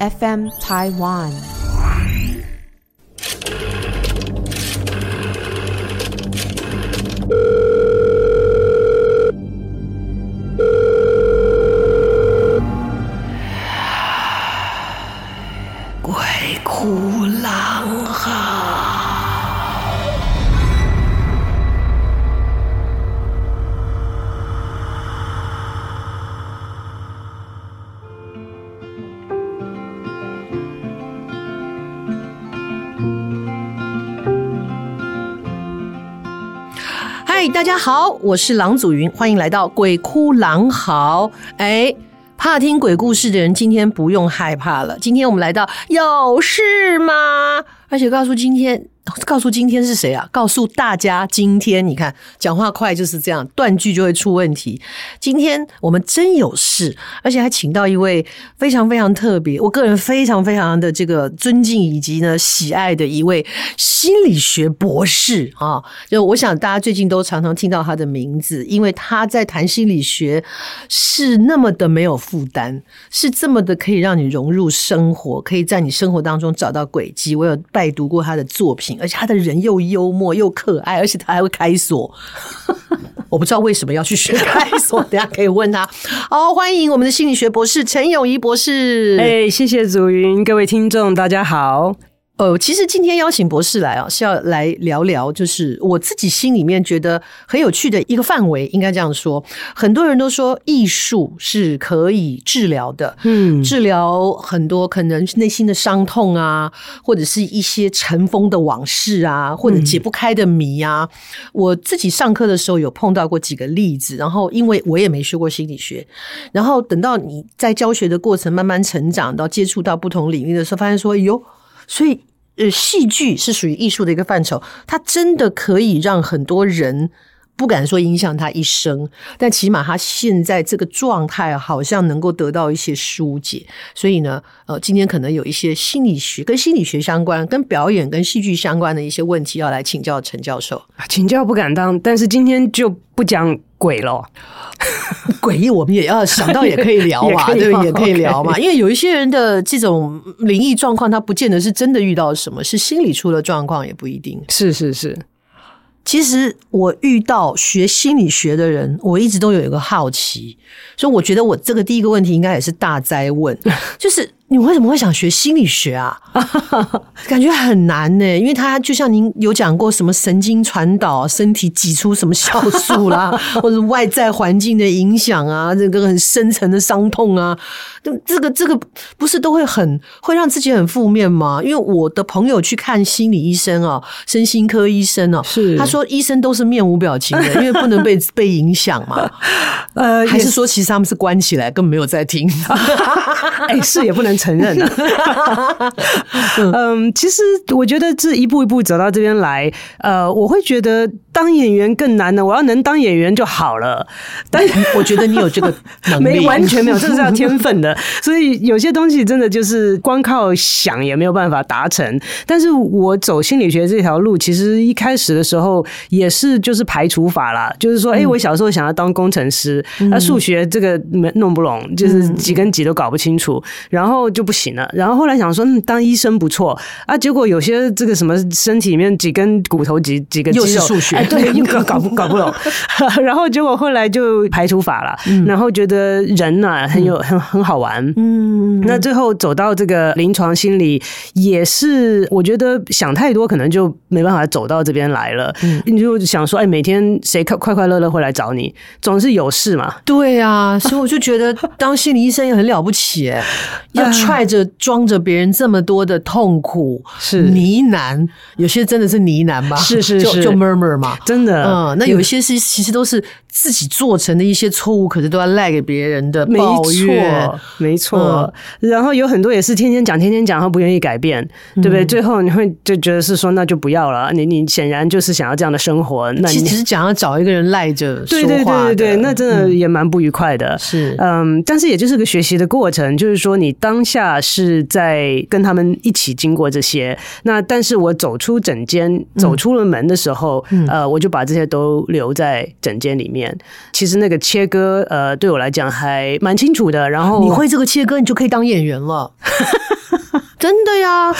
FM Taiwan。家好，我是郎祖云，欢迎来到鬼哭狼嚎。哎，怕听鬼故事的人，今天不用害怕了。今天我们来到有事吗？而且告诉今天。告诉今天是谁啊？告诉大家，今天你看讲话快就是这样，断句就会出问题。今天我们真有事，而且还请到一位非常非常特别，我个人非常非常的这个尊敬以及呢喜爱的一位心理学博士啊！就我想大家最近都常常听到他的名字，因为他在谈心理学是那么的没有负担，是这么的可以让你融入生活，可以在你生活当中找到轨迹。我有拜读过他的作品。而且他的人又幽默又可爱，而且他还会开锁。我不知道为什么要去学开锁，等下可以问他。好，欢迎我们的心理学博士陈永仪博士。哎，谢谢祖云，各位听众，大家好。呃，其实今天邀请博士来啊，是要来聊聊，就是我自己心里面觉得很有趣的一个范围，应该这样说。很多人都说艺术是可以治疗的，嗯，治疗很多可能内心的伤痛啊，或者是一些尘封的往事啊，或者解不开的谜啊。嗯，我自己上课的时候有碰到过几个例子，然后因为我也没学过心理学，然后等到你在教学的过程慢慢成长到接触到不同领域的时候，发现说，哟。所以，呃，戏剧是属于艺术的一个范畴，它真的可以让很多人不敢说影响他一生，但起码他现在这个状态好像能够得到一些疏解。所以呢，呃，今天可能有一些心理学跟心理学相关、跟表演跟戏剧相关的一些问题要来请教陈教授。请教不敢当，但是今天就不讲鬼了。诡异，我们也要想到也可以聊嘛，对，也可以聊嘛。因为有一些人的这种灵异状况，他不见得是真的遇到什么，是心理出了状况，也不一定。是是是。其实我遇到学心理学的人，我一直都有一个好奇，所以我觉得我这个第一个问题应该也是大灾问，就是。你为什么会想学心理学啊？感觉很难呢，因为他就像您有讲过，什么神经传导、身体挤出什么酵素啦，或者外在环境的影响啊，这个很深层的伤痛啊，这个这个不是都会很会让自己很负面吗？因为我的朋友去看心理医生啊，身心科医生啊，是他说医生都是面无表情的，因为不能被被影响嘛。呃，还是说其实他们是关起来，根本没有在听。哎，是也不能。承认了，嗯，其实我觉得这一步一步走到这边来，呃，我会觉得当演员更难呢，我要能当演员就好了。但我觉得你有这个 能力，没完全没有，这个是要天分的。所以有些东西真的就是光靠想也没有办法达成。但是我走心理学这条路，其实一开始的时候也是就是排除法啦，就是说，哎、欸，我小时候想要当工程师，那数学这个没弄不拢，就是几跟几都搞不清楚，然后。就不行了，然后后来想说，嗯，当医生不错啊。结果有些这个什么身体里面几根骨头几几个肌肉，又是数学，哎、对，又搞搞不搞不懂。然后结果后来就排除法了，嗯、然后觉得人呐、啊、很有很很好玩。嗯，那最后走到这个临床心理，也是我觉得想太多，可能就没办法走到这边来了。嗯，你就想说，哎，每天谁快快快乐乐会来找你，总是有事嘛。对啊，所以我就觉得当心理医生也很了不起，哎，要。揣着装着别人这么多的痛苦是呢喃，有些真的是呢喃吧，是是是，就就 murmur 嘛，真的，嗯，那有一些是其实都是。自己做成的一些错误，可是都要赖给别人的抱怨，没错，没错。嗯、然后有很多也是天天讲，天天讲，然后不愿意改变，嗯、对不对？最后你会就觉得是说，那就不要了。你你显然就是想要这样的生活，那你只是想要找一个人赖着 对对对对对，那真的也蛮不愉快的。是，嗯，但是也就是个学习的过程，就是说你当下是在跟他们一起经过这些，那但是我走出整间，走出了门的时候，嗯、呃，我就把这些都留在整间里面。其实那个切割，呃，对我来讲还蛮清楚的。然后你会这个切割，你就可以当演员了。真的呀，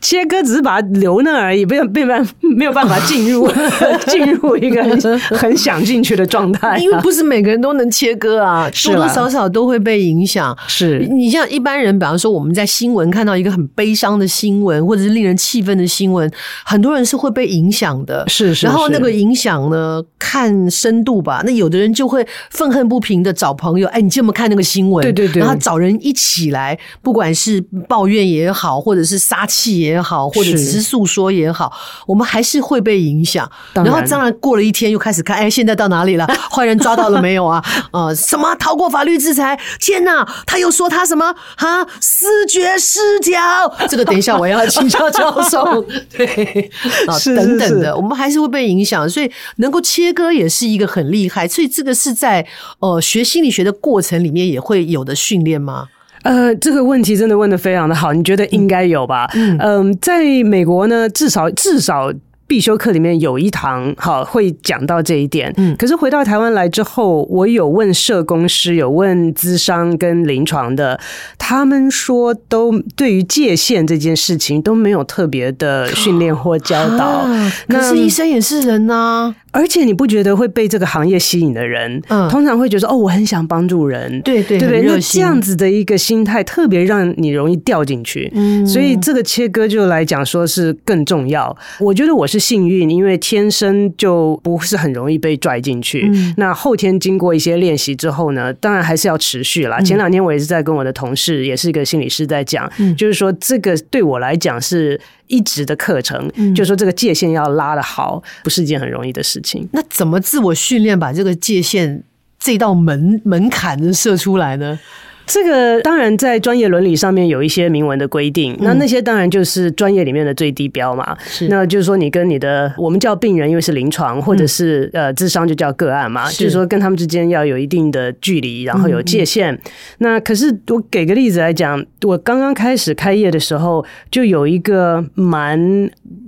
切割只是把它留那而已，没有没有办没有办法进入 进入一个很，很想进去的状态，因为不是每个人都能切割啊，多多少少都会被影响。是你像一般人，比方说我们在新闻看到一个很悲伤的新闻，或者是令人气愤的新闻，很多人是会被影响的。是，是是，然后那个影响呢，看深度吧。那有的人就会愤恨不平的找朋友，哎，你这么看那个新闻？对对对，然后找人一起来，不管是抱怨也好。或者是杀气也好，或者只是诉说也好，我们还是会被影响。然后当然过了一天，又开始看，哎，现在到哪里了？坏人抓到了没有啊？呃，什么逃过法律制裁？天哪！他又说他什么啊？思觉失调？这个等一下我要请教教授。对 啊，等等的，我们还是会被影响。所以能够切割也是一个很厉害。所以这个是在呃学心理学的过程里面也会有的训练吗？呃，这个问题真的问的非常的好，你觉得应该有吧？嗯，呃，在美国呢，至少至少。必修课里面有一堂好会讲到这一点，嗯，可是回到台湾来之后，我有问社工师，有问咨商跟临床的，他们说都对于界限这件事情都没有特别的训练或教导。啊、可是医生也是人呐、啊，而且你不觉得会被这个行业吸引的人，嗯，通常会觉得哦，我很想帮助人，对对对对，那这样子的一个心态特别让你容易掉进去，嗯，所以这个切割就来讲说是更重要。我觉得我是。幸运，因为天生就不是很容易被拽进去。嗯、那后天经过一些练习之后呢，当然还是要持续啦。嗯、前两天我也是在跟我的同事，也是一个心理师在讲，嗯、就是说这个对我来讲是一直的课程，嗯、就是说这个界限要拉的好，不是一件很容易的事情。那怎么自我训练把这个界限这道门门槛设出来呢？这个当然在专业伦理上面有一些明文的规定，那那些当然就是专业里面的最低标嘛。是，那就是说你跟你的我们叫病人，因为是临床或者是呃智商就叫个案嘛，就是说跟他们之间要有一定的距离，然后有界限。那可是我给个例子来讲，我刚刚开始开业的时候，就有一个蛮，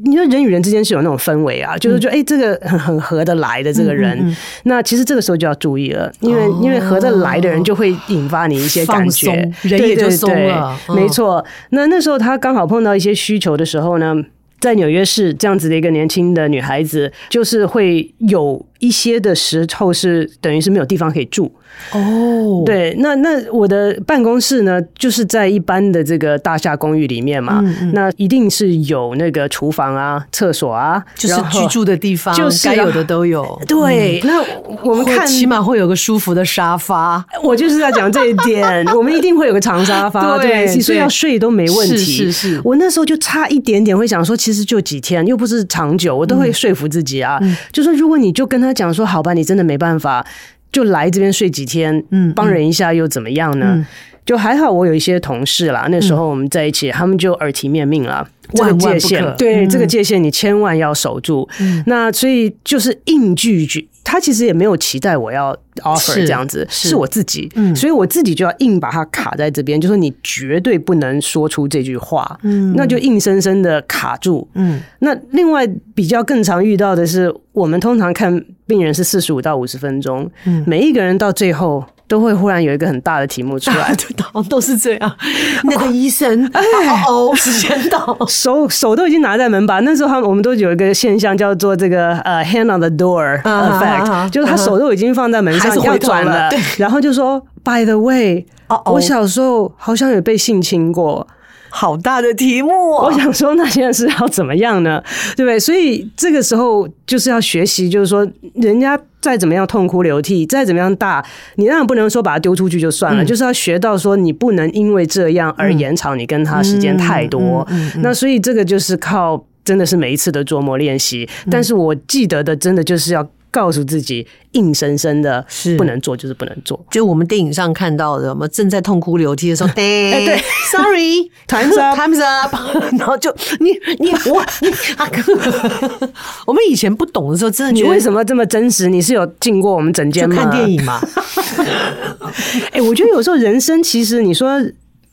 你说人与人之间是有那种氛围啊，就是说哎这个很很合得来的这个人，那其实这个时候就要注意了，因为因为合得来的人就会引发你一些。感觉人也就松了，对对对，没错。那那时候他刚好碰到一些需求的时候呢，在纽约市这样子的一个年轻的女孩子，就是会有一些的时候是等于是没有地方可以住。哦，对，那那我的办公室呢，就是在一般的这个大厦公寓里面嘛，嗯嗯，那一定是有那个厨房啊、厕所啊，就是居住的地方，就是该有的都有。对，嗯、那我们看起码会有个舒服的沙发，我就是要讲这一点，我们一定会有个长沙发，对，所以要睡都没问题。是是是，我那时候就差一点点会想说，其实就几天，又不是长久，我都会说服自己啊，嗯、就说如果你就跟他讲说，好吧，你真的没办法。就来这边睡几天，嗯，帮人一下又怎么样呢？嗯、就还好，我有一些同事啦，那时候我们在一起，嗯、他们就耳提面命了，这个界限，对、嗯、这个界限，你千万要守住。嗯、那所以就是硬拒绝，他其实也没有期待我要 offer 这样子，是，是我自己，嗯，所以我自己就要硬把它卡在这边，就说你绝对不能说出这句话，嗯，那就硬生生的卡住，嗯。那另外比较更常遇到的是，我们通常看病人是四十五到五十分钟，嗯，每一个人到最后都会忽然有一个很大的题目出来，都都是这样。那个医生，哎哦，时间到，手手都已经拿在门把。那时候他们我们都有一个现象叫做这个呃 hand on the door effect，就是他手都已经放在门上要转了，然后就说 by the way，我小时候好像有被性侵过。好大的题目哦！我想说，那现在是要怎么样呢？对不对？所以这个时候就是要学习，就是说，人家再怎么样痛哭流涕，再怎么样大，你当然不能说把他丢出去就算了，嗯、就是要学到说，你不能因为这样而延长你跟他时间太多。那所以这个就是靠真的是每一次的琢磨练习。但是我记得的，真的就是要。告诉自己，硬生生的是不能做，就是不能做。就我们电影上看到的，我们正在痛哭流涕的时候，对，哎，对，Sorry，Time's up，Time's up，然后就你你我你阿哥，我们以前不懂的时候，真的你为什么这么真实？你是有进过我们整间吗？看电影吗？哎、欸，我觉得有时候人生其实你说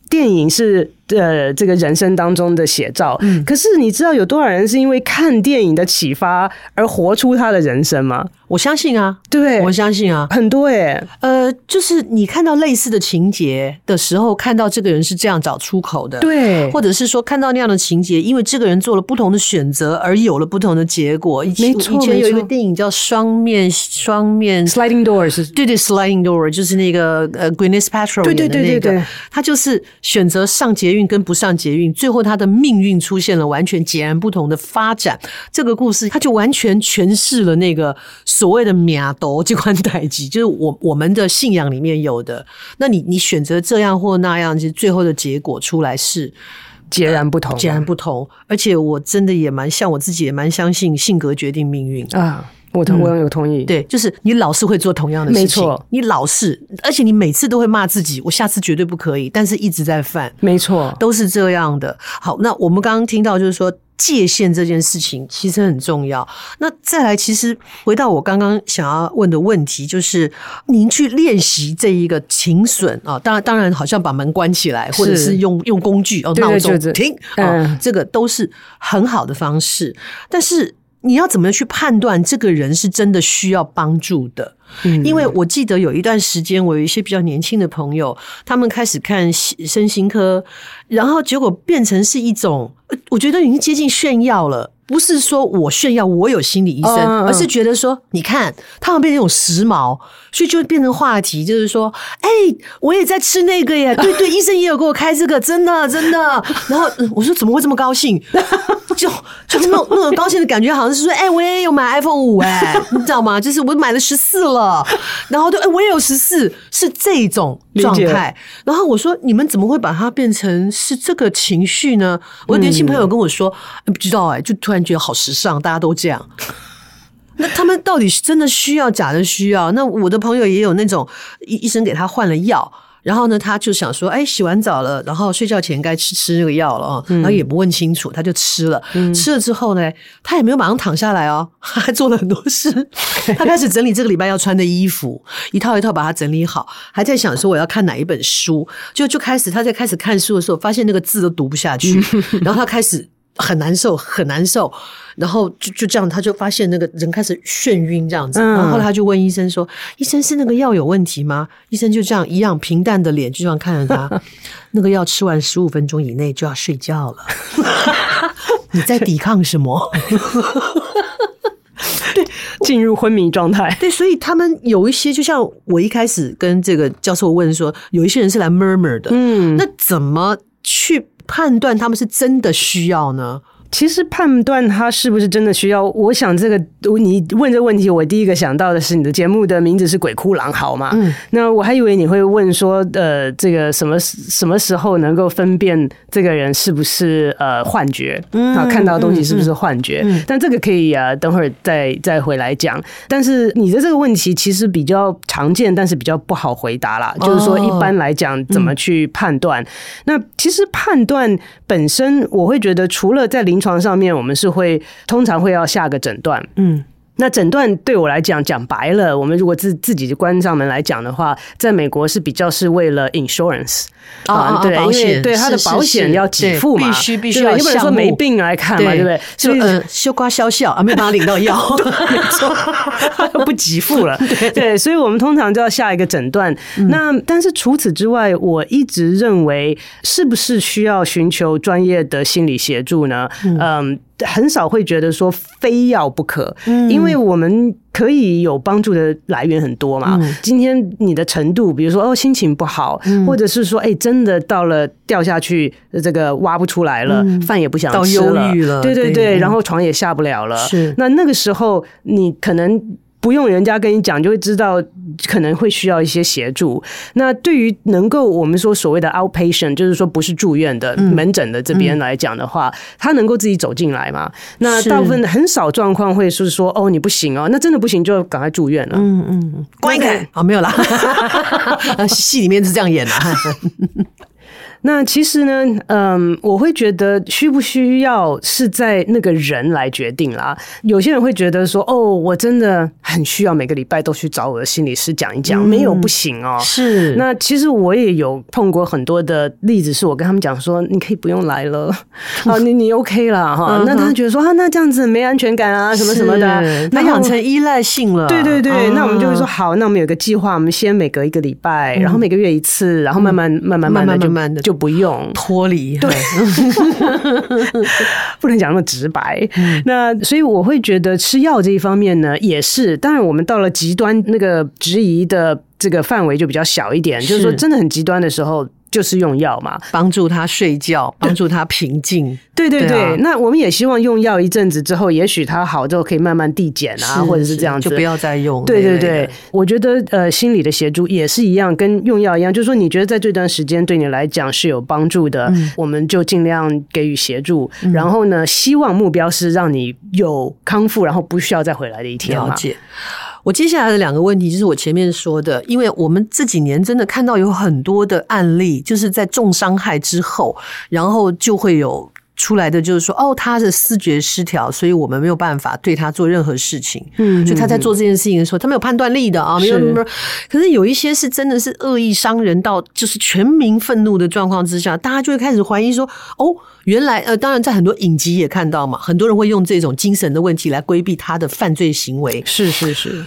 电影是。呃这个人生当中的写照。嗯，可是你知道有多少人是因为看电影的启发而活出他的人生吗？我相信啊，对，我相信啊，很多诶。呃，就是你看到类似的情节的时候，看到这个人是这样找出口的，对，或者是说看到那样的情节，因为这个人做了不同的选择而有了不同的结果。以前以前有一个电影叫《双面双面 Sliding Doors》，对对，Sliding Door 就是那个呃 Gwyneth Paltrow 演的那个，对对对对对，他就是选择上捷运跟不上捷运，最后他的命运出现了完全截然不同的发展。这个故事他就完全诠释了那个。所谓的命途这款代志，就是我我们的信仰里面有的。那你 你选择这样或那样，其实最后的结果出来是截然不同，截然不同。而且我真的也蛮像我自己，也蛮相信性格决定命运啊。我同我有同意，对，就是你老是会做同样的事情，没错，你老是，而且你每次都会骂自己，我下次绝对不可以，但是一直在犯，没错，都是这样的。好，那我们刚刚听到就是说。界限这件事情其实很重要。那再来，其实回到我刚刚想要问的问题，就是您去练习这一个停损啊，当然当然，好像把门关起来，或者是用用工具哦，闹钟停啊，这个都是很好的方式。但是你要怎么去判断这个人是真的需要帮助的？因为我记得有一段时间，我有一些比较年轻的朋友，他们开始看身心科，然后结果变成是一种，我觉得已经接近炫耀了。不是说我炫耀我有心理医生，而是觉得说，你看他们变成一种时髦，所以就变成话题，就是说，哎，我也在吃那个耶，对对，医生也有给我开这个，真的真的。然后我说怎么会这么高兴？就就那种那种高兴的感觉，好像是说，哎，我也有买 iPhone 五，哎，你知道吗？就是我买了十四了，然后就，哎，我也有十四，是这种状态。然后我说，你们怎么会把它变成是这个情绪呢？我的年轻朋友跟我说，不知道哎，就突然。觉得好时尚，大家都这样。那他们到底是真的需要，假的需要？那我的朋友也有那种医医生给他换了药，然后呢，他就想说，哎，洗完澡了，然后睡觉前该吃吃那个药了啊，然后也不问清楚，他就吃了。嗯、吃了之后呢，他也没有马上躺下来哦，他还做了很多事。他开始整理这个礼拜要穿的衣服，一套一套把它整理好，还在想说我要看哪一本书，就就开始他在开始看书的时候，发现那个字都读不下去，然后他开始。很难受，很难受，然后就就这样，他就发现那个人开始眩晕这样子，然后后来他就问医生说：“嗯、医生是那个药有问题吗？”医生就这样一样平淡的脸，就这样看着他，那个药吃完十五分钟以内就要睡觉了。你在抵抗什么？对，进入昏迷状态。对，所以他们有一些，就像我一开始跟这个教授问说，有一些人是来 murmur 的，嗯，那怎么去判断他们是真的需要呢？其实判断他是不是真的需要，我想这个你问这个问题，我第一个想到的是你的节目的名字是《鬼哭狼嚎》嘛。嗯，那我还以为你会问说，呃，这个什么什么时候能够分辨这个人是不是呃幻觉？嗯，啊，看到的东西是不是幻觉？嗯，但这个可以啊，等会儿再再回来讲。但是你的这个问题其实比较常见，但是比较不好回答啦。就是说，一般来讲，怎么去判断？那其实判断本身，我会觉得除了在临床上面，我们是会通常会要下个诊断，嗯。那诊断对我来讲，讲白了，我们如果自自己关上门来讲的话，在美国是比较是为了 insurance 啊，对，因为对他的保险要给付嘛，必须必须要，你不能说没病来看嘛，对不对？所以修瓜消笑啊，没办法领到药，没错，不给付了。对，所以我们通常就要下一个诊断。那但是除此之外，我一直认为，是不是需要寻求专业的心理协助呢？嗯。很少会觉得说非要不可，因为我们可以有帮助的来源很多嘛。今天你的程度，比如说哦心情不好，或者是说哎真的到了掉下去这个挖不出来了，饭也不想吃了，对对对，然后床也下不了了。是那那个时候你可能。不用人家跟你讲，就会知道可能会需要一些协助。那对于能够我们说所谓的 outpatient，就是说不是住院的门诊的这边来讲的话，他能够自己走进来嘛？那大部分很少状况会是说哦你不行哦，那真的不行就赶快住院了。嗯嗯，关一开，好没有啦。戏里面是这样演的。那其实呢，嗯，我会觉得需不需要是在那个人来决定啦。有些人会觉得说，哦，我真的很需要每个礼拜都去找我的心理师讲一讲，嗯、没有不行哦。是。那其实我也有碰过很多的例子，是我跟他们讲说，你可以不用来了，啊，你你 OK 了哈。嗯、那他觉得说啊，那这样子没安全感啊，什么什么的，那养成依赖性了。对对对，嗯、那我们就会说好，那我们有个计划，我们先每隔一个礼拜，然后每个月一次，然后慢慢、嗯、慢慢慢慢慢慢的就。不用脱离，对，不能讲那么直白。嗯、那所以我会觉得吃药这一方面呢，也是。当然，我们到了极端那个质疑的这个范围就比较小一点，是就是说真的很极端的时候。就是用药嘛，帮助他睡觉，帮助他平静。对对对，那我们也希望用药一阵子之后，也许他好之后可以慢慢递减啊，或者是这样子，就不要再用。对对对，我觉得呃，心理的协助也是一样，跟用药一样，就是说你觉得在这段时间对你来讲是有帮助的，嗯、我们就尽量给予协助。嗯、然后呢，希望目标是让你有康复，然后不需要再回来的一天。了解。我接下来的两个问题就是我前面说的，因为我们这几年真的看到有很多的案例，就是在重伤害之后，然后就会有。出来的就是说，哦，他的视觉失调，所以我们没有办法对他做任何事情。嗯，就他在做这件事情的时候，他没有判断力的啊，没有没有。可是有一些是真的是恶意伤人到就是全民愤怒的状况之下，大家就会开始怀疑说，哦，原来呃，当然在很多影集也看到嘛，很多人会用这种精神的问题来规避他的犯罪行为。是是是。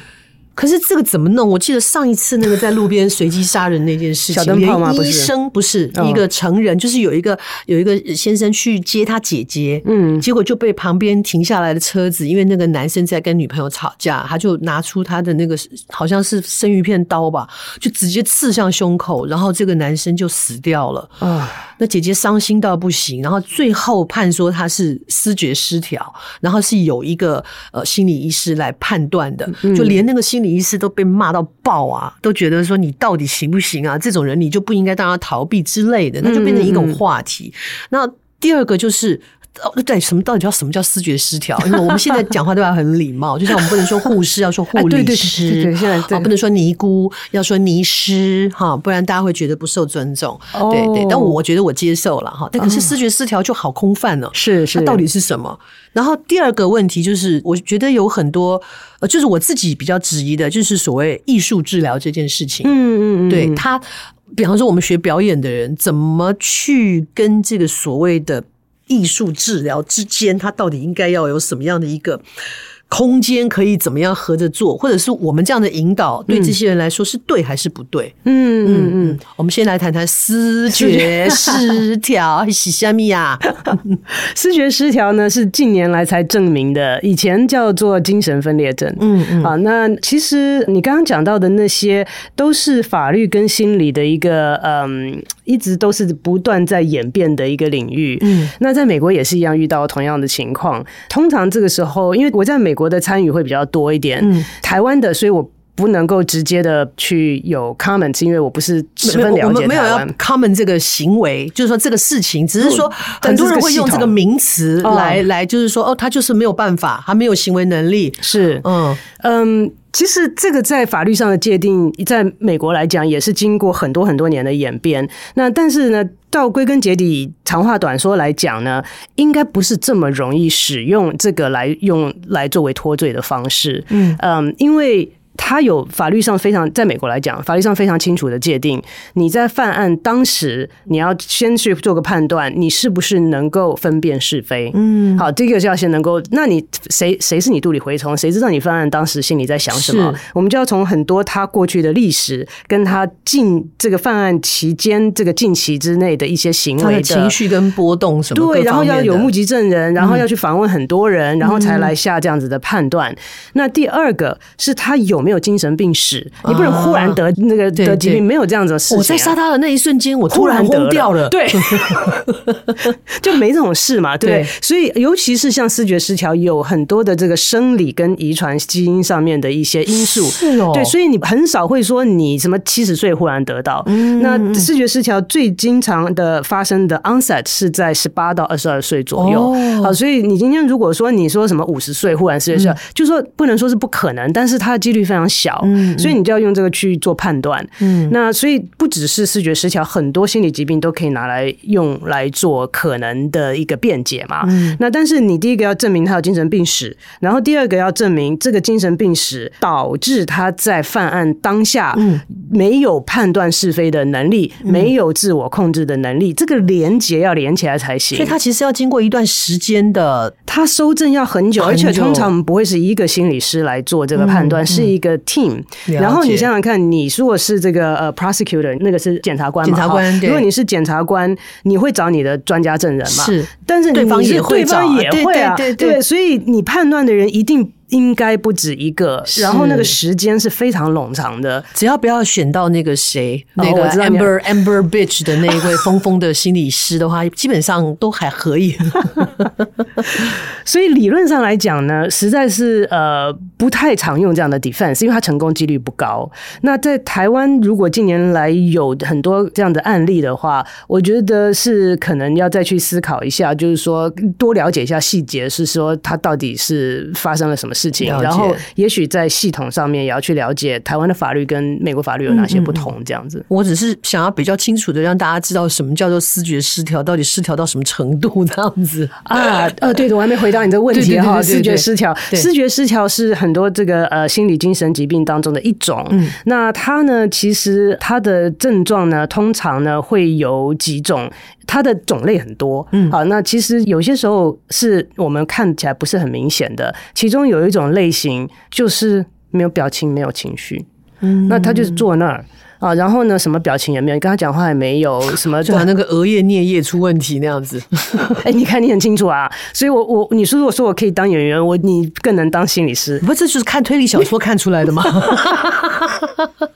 可是这个怎么弄？我记得上一次那个在路边随机杀人那件事情，小灯泡吗？医生不是一个成人，就是有一个有一个先生去接他姐姐，嗯，结果就被旁边停下来的车子，因为那个男生在跟女朋友吵架，他就拿出他的那个好像是生鱼片刀吧，就直接刺向胸口，然后这个男生就死掉了啊。那姐姐伤心到不行，然后最后判说她是思觉失调，然后是有一个呃心理医师来判断的，就连那个心理医师都被骂到爆啊，都觉得说你到底行不行啊？这种人你就不应该让他逃避之类的，那就变成一种话题。那第二个就是。哦，对，什么到底叫什么叫思觉失调？因为我们现在 讲话都要很礼貌，就像我们不能说护士，要说护理师，对对对，不能说尼姑，要说尼师，哈，不然大家会觉得不受尊重。哦、对对，但我觉得我接受了哈。但可是思觉失调就好空泛了，是是，它到底是什么？然后第二个问题就是，我觉得有很多，呃，就是我自己比较质疑的，就是所谓艺术治疗这件事情。嗯嗯嗯，对他，比方说我们学表演的人，怎么去跟这个所谓的。艺术治疗之间，它到底应该要有什么样的一个空间，可以怎么样合着做，或者是我们这样的引导，对这些人来说是对还是不对？嗯嗯嗯。我们先来谈谈思觉失调是什么呀？思觉失调呢，是近年来才证明的，以前叫做精神分裂症。嗯嗯。啊，那其实你刚刚讲到的那些，都是法律跟心理的一个嗯。一直都是不断在演变的一个领域。嗯，那在美国也是一样遇到同样的情况。通常这个时候，因为我在美国的参与会比较多一点，嗯，台湾的，所以我不能够直接的去有 comment，因为我不是十分了解台湾。我们没有要 comment 这个行为，就是说这个事情，只是说很多人会用这个名词来来，就是说哦，他就是没有办法，他没有行为能力。是，嗯嗯。其实这个在法律上的界定，在美国来讲也是经过很多很多年的演变。那但是呢，到归根结底，长话短说来讲呢，应该不是这么容易使用这个来用来作为脱罪的方式。嗯嗯，因为。他有法律上非常，在美国来讲，法律上非常清楚的界定。你在犯案当时，你要先去做个判断，你是不是能够分辨是非？嗯，好，这个是要先能够。那你谁谁是你肚里蛔虫？谁知道你犯案当时心里在想什么？我们就要从很多他过去的历史，跟他近这个犯案期间这个近期之内的一些行为的情绪跟波动什么？对，然后要有目击证人，然后要去访问很多人，嗯、然后才来下这样子的判断。嗯、那第二个是他有。没有精神病史，你不能忽然得那个得疾病，没有这样子的事情。我在杀他的那一瞬间，我突然疯掉了，对，就没这种事嘛，对。所以，尤其是像视觉失调，有很多的这个生理跟遗传基因上面的一些因素，是哦。对，所以你很少会说你什么七十岁忽然得到。那视觉失调最经常的发生的 onset 是在十八到二十二岁左右。好，所以你今天如果说你说什么五十岁忽然视觉失调，就说不能说是不可能，但是它的几率非常。常小，嗯，所以你就要用这个去做判断，嗯，那所以不只是视觉失调，很多心理疾病都可以拿来用来做可能的一个辩解嘛，嗯，那但是你第一个要证明他有精神病史，然后第二个要证明这个精神病史导致他在犯案当下，嗯，没有判断是非的能力，嗯，没有自我控制的能力，这个连结要连起来才行，所以他其实要经过一段时间的，他收证要很久，而且通常不会是一个心理师来做这个判断，嗯，是一个 team。然后你想想看，你如果是这个呃 prosecutor，那个是检察官嘛，检察官，如果你是检察官，你会找你的专家证人嘛？是，但是对方也会，对方也会啊，对对，对，对，所以你判断的人一定。应该不止一个，然后那个时间是非常冗长的。只要不要选到那个谁，那个 Amber Amber Bitch 的那一位疯疯的心理师的话，基本上都还可以。所以理论上来讲呢，实在是呃不太常用这样的 defense，因为它成功几率不高。那在台湾，如果近年来有很多这样的案例的话，我觉得是可能要再去思考一下，就是说多了解一下细节，是说它到底是发生了什么。事情，然后也许在系统上面也要去了解台湾的法律跟美国法律有哪些不同，这样子。嗯嗯。我只是想要比较清楚的让大家知道什么叫做思觉失调，到底失调到什么程度这样子啊？呃，对的，我还没回答你这个问题哈。视觉失调，视觉失调是很多这个呃心理精神疾病当中的一种。嗯，那它呢，其实它的症状呢，通常呢会有几种。它的种类很多，嗯，好，那其实有些时候是我们看起来不是很明显的，其中有一种类型就是没有表情、没有情绪，嗯，那他就是坐那儿。啊，然后呢，什么表情也没有，你跟他讲话也没有，什么就他那个额叶颞叶出问题那样子。哎，你看你很清楚啊，所以我我你说如果说我可以当演员，我你更能当心理师，不，这就是看推理小说看出来的吗？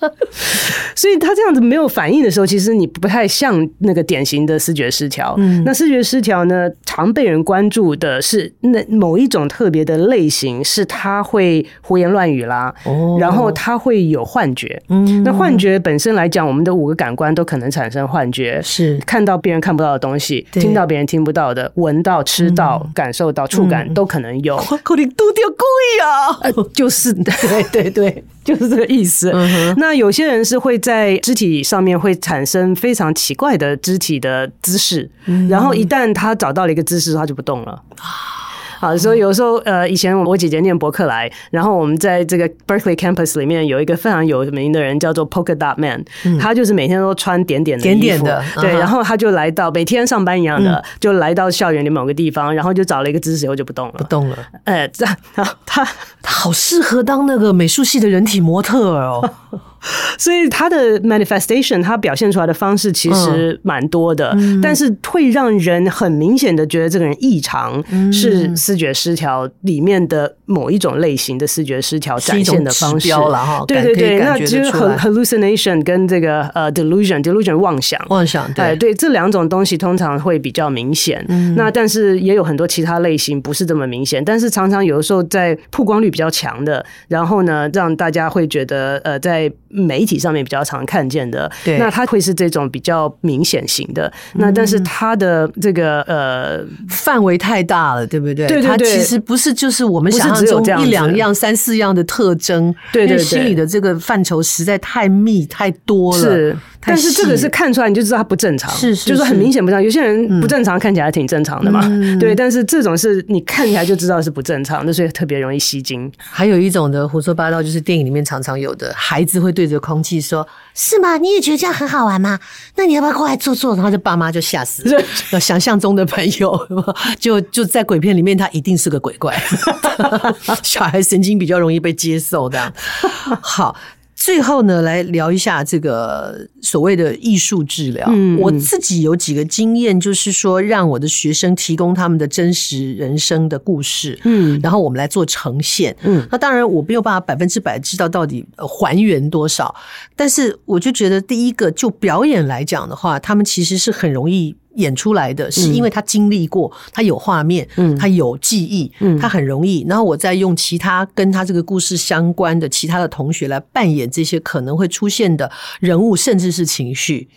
所以他这样子没有反应的时候，其实你不太像那个典型的视觉失调。嗯，那视觉失调呢，常被人关注的是那某一种特别的类型，是他会胡言乱语啦，哦，然后他会有幻觉，嗯，那幻觉本。身来讲，我们的五个感官都可能产生幻觉，是。看到别人看不到的东西，听到别人听不到的，闻到、吃到、嗯、感受到、触感都可能有。可能都掉故意啊，就是对对 对，就是这个意思。嗯、那有些人是会在肢体上面会产生非常奇怪的肢体的姿势，嗯、然后一旦他找到了一个姿势，他就不动了。好，所以有时候呃，以前我姐姐念伯克莱，然后我们在这个 Berkeley campus 里面有一个非常有名的人叫做 Polka Dot Man，嗯、他就是每天都穿点点点点的，对，然后他就来到每天上班一样的，嗯、就来到校园里某个地方，然后就找了一个姿势，以后就不动了，不动了。哎，这样，他他好适合当那个美术系的人体模特哦。所以他的 manifestation，他表现出来的方式其实蛮多的，嗯、但是会让人很明显的觉得这个人异常，嗯、是视觉失调里面的某一种类型的视觉失调展现的方式了哈。对对对，那就是 hallucination 跟这个呃 delusion，delusion 妄想妄想，对对，这两种东西通常会比较明显。嗯、那但是也有很多其他类型不是这么明显，但是常常有的时候在曝光率比较强的，然后呢让大家会觉得呃在。媒体上面比较常看见的，对，那它会是这种比较明显型的。嗯、那但是它的这个呃范围太大了，对不对？对对对，它其实不是就是我们想象中一两样、三四样的特征。对对对，心理的这个范畴实在太密太多了。是。但是这个是看出来你就知道他不正常，是，是，是就是很明显不正常。有些人不正常看起来挺正常的嘛，嗯、对。但是这种是你看起来就知道是不正常的，所以特别容易吸睛。还有一种的胡说八道，就是电影里面常常有的，孩子会对着空气说：“是吗？你也觉得这样很好玩吗？那你要不要过来坐坐？”然后就爸妈就吓死了。想象中的朋友，就就在鬼片里面，他一定是个鬼怪。小孩神经比较容易被接受的。好。最后呢，来聊一下这个所谓的艺术治疗。嗯，我自己有几个经验，就是说让我的学生提供他们的真实人生的故事，嗯，然后我们来做呈现。嗯，那当然我没有办法百分之百知道到底还原多少，但是我就觉得第一个就表演来讲的话，他们其实是很容易。演出来的是因为他经历过，他有画面，嗯，他有记忆，嗯，他很容易。然后我再用其他跟他这个故事相关的其他的同学来扮演这些可能会出现的人物，甚至是情绪。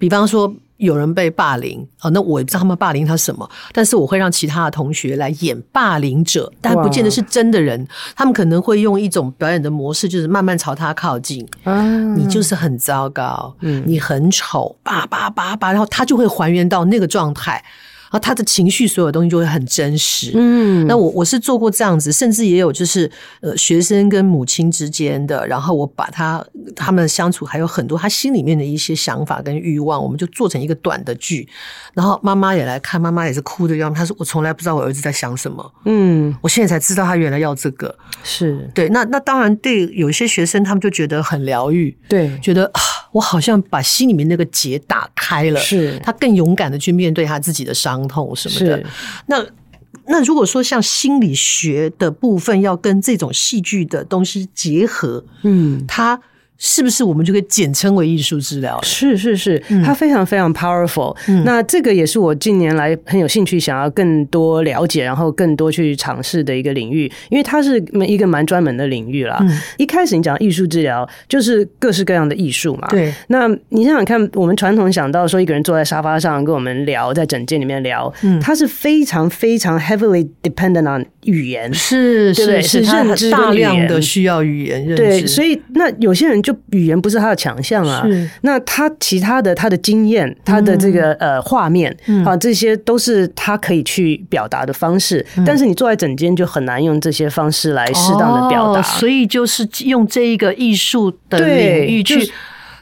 比方说。有人被霸凌哦，那我也不知道他们霸凌他什么，但是我会让其他的同学来演霸凌者，但不见得是真的人，他们可能会用一种表演的模式，就是慢慢朝他靠近。嗯，你就是很糟糕，嗯，你很丑，叭叭叭叭，然后他就会还原到那个状态。然后他的情绪，所有东西就会很真实。嗯，那我我是做过这样子，甚至也有就是呃学生跟母亲之间的，然后我把他他们的相处还有很多他心里面的一些想法跟欲望，我们就做成一个短的剧。然后妈妈也来看，妈妈也是哭的样子。她说：“我从来不知道我儿子在想什么。”嗯，我现在才知道他原来要这个。是对，那那当然对有一些学生，他们就觉得很疗愈，对，觉得啊，我好像把心里面那个结打开了，是他更勇敢的去面对他自己的伤。痛什么的，那那如果说像心理学的部分要跟这种戏剧的东西结合，嗯，它。是不是我们就可以简称为艺术治疗？是是是，它非常非常 powerful。嗯。那这个也是我近年来很有兴趣，想要更多了解，然后更多去尝试的一个领域，因为它是一个蛮专门的领域啦。嗯。一开始你讲艺术治疗，就是各式各样的艺术嘛。对。那你想想看，我们传统想到说一个人坐在沙发上跟我们聊，在诊间里面聊，嗯，它是非常非常 heavily dependent on 语言，是是是，是认知大量的需要语言认知。对，所以那有些人就。语言不是他的强项啊，那他其他的他的经验，他的这个呃画面啊，这些都是他可以去表达的方式。但是你坐在整间就很难用这些方式来适当的表达，所以就是用这一个艺术的领域去。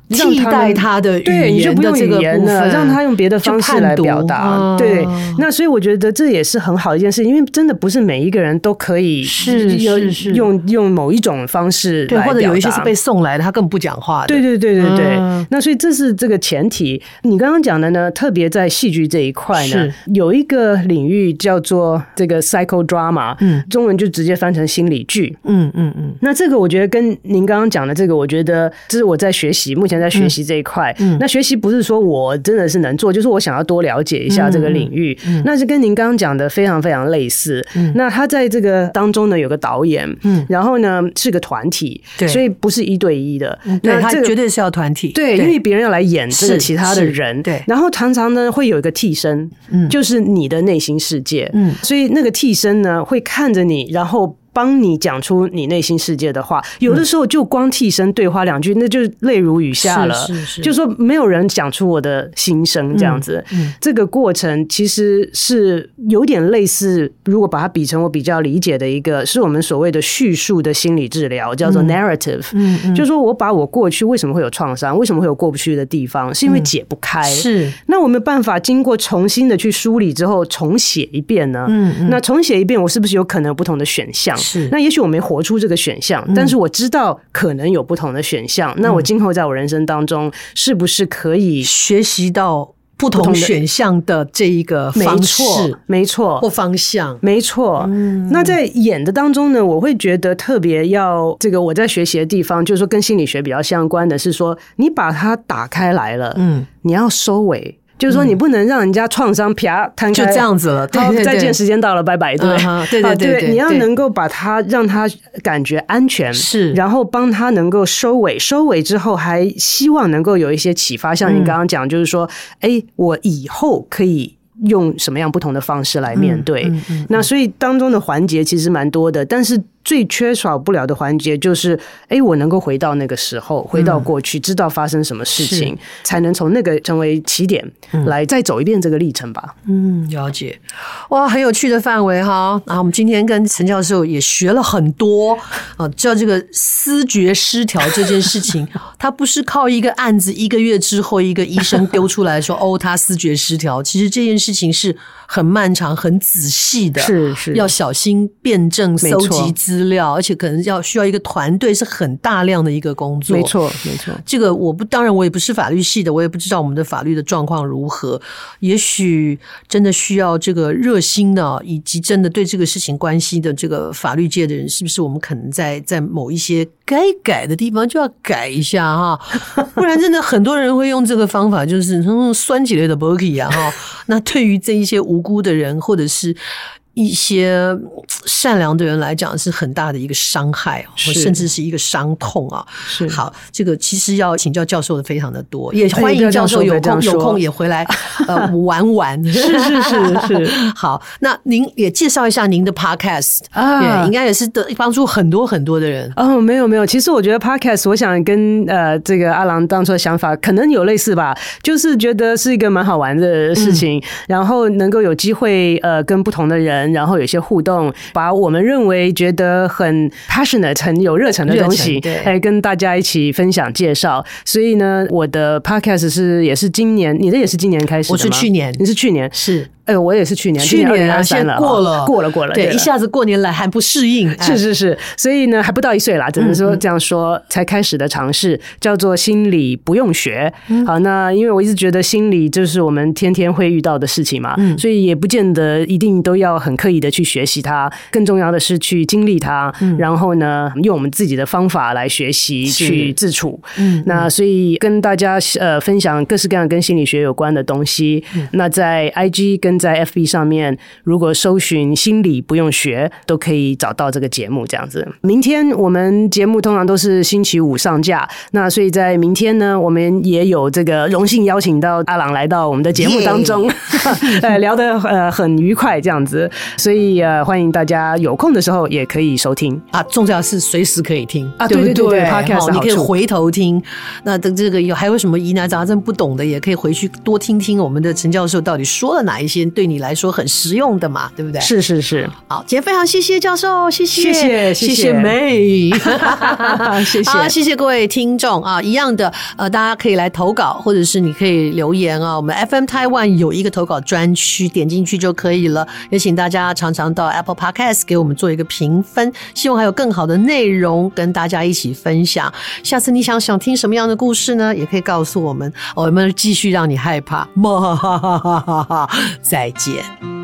替代他的语言的这个部分，让他用别的方式来表达。对，那所以我觉得这也是很好的一件事情，因为真的不是每一个人都可以是是是用用某一种方式来表达，或者有一些是被送来的，他根本不讲话的。对对对对对。那所以这是这个前提。你刚刚讲的呢，特别在戏剧这一块呢，有一个领域叫做这个 psychodrama，嗯，中文就直接翻成心理剧。嗯嗯嗯。那这个我觉得跟您刚刚讲的这个，我觉得这是我在学习目前。在学习这一块，嗯，那学习不是说我真的是能做，就是我想要多了解一下这个领域，嗯，那是跟您刚刚讲的非常非常类似。嗯，那他在这个当中呢，有个导演，嗯，然后呢是个团体，对，所以不是一对一的，那他绝对是要团体，对，因为别人要来演这个其他的人，对，然后常常呢会有一个替身，嗯，就是你的内心世界，嗯，所以那个替身呢会看着你，然后。帮你讲出你内心世界的话，有的时候就光替身对话两句，那就泪如雨下了。是是是，就说没有人讲出我的心声这样子。嗯嗯、这个过程其实是有点类似，如果把它比成我比较理解的一个，是我们所谓的叙述的心理治疗，叫做 narrative。嗯嗯，就是说我把我过去为什么会有创伤，为什么会有过不去的地方，是因为解不开。是，那我没有办法经过重新的去梳理之后重写一遍呢？嗯嗯，那重写一遍，我是不是有可能有不同的选项？是，那也许我没活出这个选项，嗯、但是我知道可能有不同的选项。嗯、那我今后在我人生当中，是不是可以学习到不同选项的这一个方式？没错，没错，或方向，没错。嗯、那在演的当中呢，我会觉得特别要这个我在学习的地方，就是说跟心理学比较相关的是说，你把它打开来了，嗯，你要收尾。就是说，你不能让人家创伤啪摊开，就这样子了。对，再见，时间到了，拜拜。对，对对对，你要能够把他让他感觉安全，是，然后帮他能够收尾，收尾之后还希望能够有一些启发。像你刚刚讲，就是说，哎，我以后可以用什么样不同的方式来面对。那所以当中的环节其实蛮多的，但是。最缺少不了的环节就是，哎、欸，我能够回到那个时候，回到过去，嗯、知道发生什么事情，才能从那个成为起点，嗯、来再走一遍这个历程吧。嗯，了解。哇，很有趣的范围哈。然后我们今天跟陈教授也学了很多啊，知道这个思觉失调这件事情，它不是靠一个案子一个月之后一个医生丢出来说 哦，他思觉失调。其实这件事情是很漫长、很仔细的，是是要小心辩证、搜集资。料，而且可能要需要一个团队，是很大量的一个工作。没错，没错。这个我不，当然我也不是法律系的，我也不知道我们的法律的状况如何。也许真的需要这个热心的，以及真的对这个事情关系的这个法律界的人，是不是我们可能在在某一些该改的地方就要改一下哈？不然真的很多人会用这个方法，就是酸起来的 bookie 啊哈。那对于这一些无无辜的人，或者是。一些善良的人来讲是很大的一个伤害，或甚至是一个伤痛啊。是好，这个其实要请教教授的非常的多，也欢迎教授有空有空也回来呃玩玩。是是是是。好，那您也介绍一下您的 podcast 啊，应该也是得帮助很多很多的人。哦，没有没有，其实我觉得 podcast，我想跟呃这个阿郎当初的想法可能有类似吧，就是觉得是一个蛮好玩的事情，嗯、然后能够有机会呃跟不同的人，然后有些互动，把我们认为觉得很 passionate 很有热忱的东西，来跟大家一起分享介绍。所以呢，我的 podcast 是也是今年，你的也是今年开始？我是去年，你是去年是。哎呦，我也是去年，去年啊，现在过了，过了，过了，对，一下子过年来还不适应，是是是，所以呢，还不到一岁啦，只能说这样说才开始的尝试，叫做心理不用学。好，那因为我一直觉得心理就是我们天天会遇到的事情嘛，所以也不见得一定都要很刻意的去学习它，更重要的是去经历它，然后呢，用我们自己的方法来学习去自处。嗯，那所以跟大家呃分享各式各样跟心理学有关的东西。那在 IG 跟在 FB 上面。如果搜寻心理不用学，都可以找到这个节目。这样子，明天我们节目通常都是星期五上架，那所以在明天呢，我们也有这个荣幸邀请到阿朗来到我们的节目当中，Yeah. 呃，聊得呃很愉快这样子，所以呃欢迎大家有空的时候也可以收听啊，重要是随时可以听啊，对对对对，Podcast 你可以回头听。那等这个有还有什么疑难杂症不懂的，也可以回去多听听我们的陈教授到底说了哪一些，对你来说很。实用的嘛，对不对？是是是。好，今天非常谢谢教授，谢谢谢谢谢谢 May，谢谢 好，谢谢各位听众啊，一样的呃，大家可以来投稿，或者是你可以留言啊。我们 FM Taiwan 有一个投稿专区，点进去就可以了。也请大家常常到 Apple Podcast 给我们做一个评分，希望还有更好的内容跟大家一起分享。下次你想想听什么样的故事呢？也可以告诉我们，我们继续让你害怕。哈哈哈哈哈！再见。